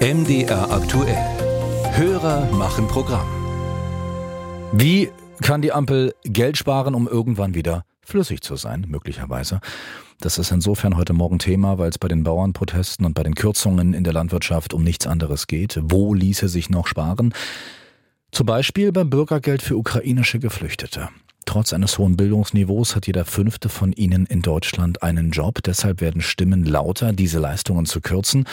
MDR aktuell. Hörer machen Programm. Wie kann die Ampel Geld sparen, um irgendwann wieder flüssig zu sein, möglicherweise? Das ist insofern heute Morgen Thema, weil es bei den Bauernprotesten und bei den Kürzungen in der Landwirtschaft um nichts anderes geht. Wo ließe sich noch sparen? Zum Beispiel beim Bürgergeld für ukrainische Geflüchtete. Trotz eines hohen Bildungsniveaus hat jeder fünfte von ihnen in Deutschland einen Job. Deshalb werden Stimmen lauter, diese Leistungen zu kürzen.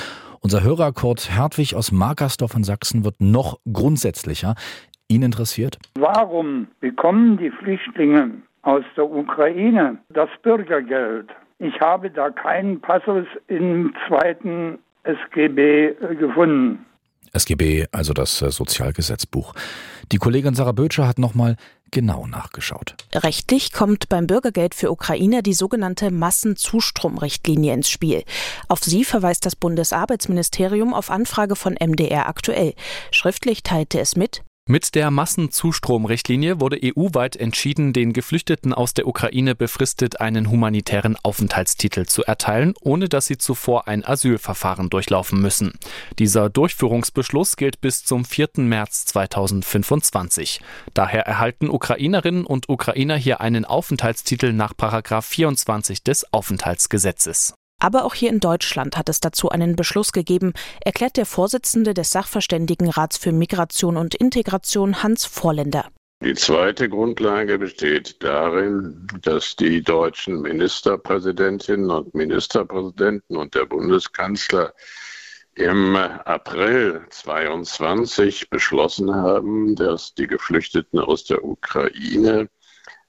Unser Hörer Kurt Hertwig aus Markersdorf in Sachsen wird noch grundsätzlicher. Ihn interessiert? Warum bekommen die Flüchtlinge aus der Ukraine das Bürgergeld? Ich habe da keinen Passus im zweiten SGB gefunden. SGB, also das äh, Sozialgesetzbuch. Die Kollegin Sarah Bötscher hat nochmal genau nachgeschaut. Rechtlich kommt beim Bürgergeld für Ukrainer die sogenannte Massenzustromrichtlinie ins Spiel. Auf sie verweist das Bundesarbeitsministerium auf Anfrage von MDR aktuell. Schriftlich teilte es mit, mit der Massenzustromrichtlinie wurde EU-weit entschieden, den Geflüchteten aus der Ukraine befristet einen humanitären Aufenthaltstitel zu erteilen, ohne dass sie zuvor ein Asylverfahren durchlaufen müssen. Dieser Durchführungsbeschluss gilt bis zum 4. März 2025. Daher erhalten Ukrainerinnen und Ukrainer hier einen Aufenthaltstitel nach 24 des Aufenthaltsgesetzes. Aber auch hier in Deutschland hat es dazu einen Beschluss gegeben, erklärt der Vorsitzende des Sachverständigenrats für Migration und Integration Hans Vorländer. Die zweite Grundlage besteht darin, dass die deutschen Ministerpräsidentinnen und Ministerpräsidenten und der Bundeskanzler im April 22 beschlossen haben, dass die Geflüchteten aus der Ukraine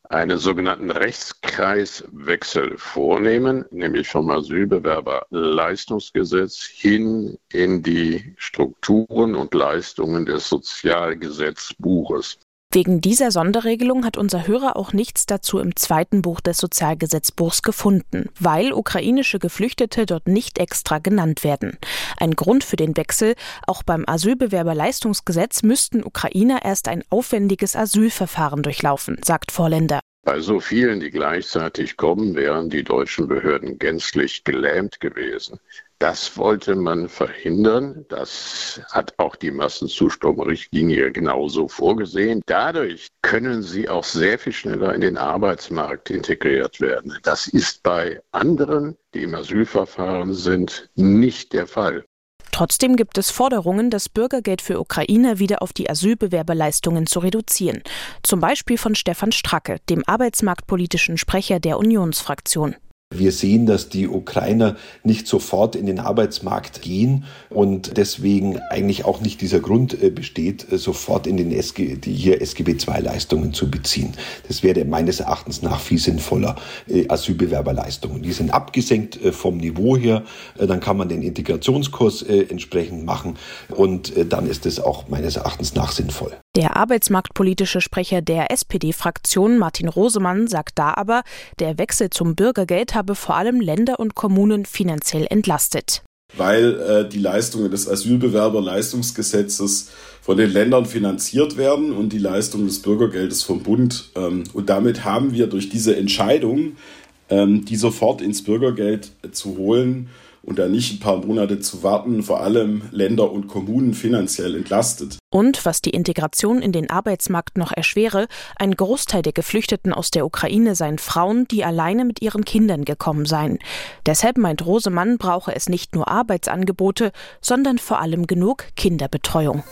einen sogenannten Rechtskreiswechsel vornehmen, nämlich vom Asylbewerberleistungsgesetz hin in die Strukturen und Leistungen des Sozialgesetzbuches. Wegen dieser Sonderregelung hat unser Hörer auch nichts dazu im zweiten Buch des Sozialgesetzbuchs gefunden, weil ukrainische Geflüchtete dort nicht extra genannt werden. Ein Grund für den Wechsel, auch beim Asylbewerberleistungsgesetz müssten Ukrainer erst ein aufwendiges Asylverfahren durchlaufen, sagt Vorländer. Bei so vielen, die gleichzeitig kommen, wären die deutschen Behörden gänzlich gelähmt gewesen. Das wollte man verhindern. Das hat auch die Massenzustromrichtlinie genauso vorgesehen. Dadurch können sie auch sehr viel schneller in den Arbeitsmarkt integriert werden. Das ist bei anderen, die im Asylverfahren sind, nicht der Fall. Trotzdem gibt es Forderungen, das Bürgergeld für Ukrainer wieder auf die Asylbewerberleistungen zu reduzieren. Zum Beispiel von Stefan Stracke, dem arbeitsmarktpolitischen Sprecher der Unionsfraktion. Wir sehen, dass die Ukrainer nicht sofort in den Arbeitsmarkt gehen und deswegen eigentlich auch nicht dieser Grund äh, besteht, äh, sofort in den SG, die hier SGB II-Leistungen zu beziehen. Das wäre meines Erachtens nach viel sinnvoller äh, Asylbewerberleistungen. Die sind abgesenkt vom Niveau her, dann kann man den Integrationskurs entsprechend machen und dann ist es auch meines Erachtens nach sinnvoll. Der arbeitsmarktpolitische Sprecher der SPD-Fraktion Martin Rosemann sagt da aber, der Wechsel zum Bürgergeld habe vor allem Länder und Kommunen finanziell entlastet. Weil äh, die Leistungen des Asylbewerberleistungsgesetzes von den Ländern finanziert werden und die Leistungen des Bürgergeldes vom Bund. Ähm, und damit haben wir durch diese Entscheidung, ähm, die sofort ins Bürgergeld zu holen, und da nicht ein paar Monate zu warten, vor allem Länder und Kommunen finanziell entlastet. Und was die Integration in den Arbeitsmarkt noch erschwere, ein Großteil der Geflüchteten aus der Ukraine seien Frauen, die alleine mit ihren Kindern gekommen seien. Deshalb meint Rosemann, brauche es nicht nur Arbeitsangebote, sondern vor allem genug Kinderbetreuung.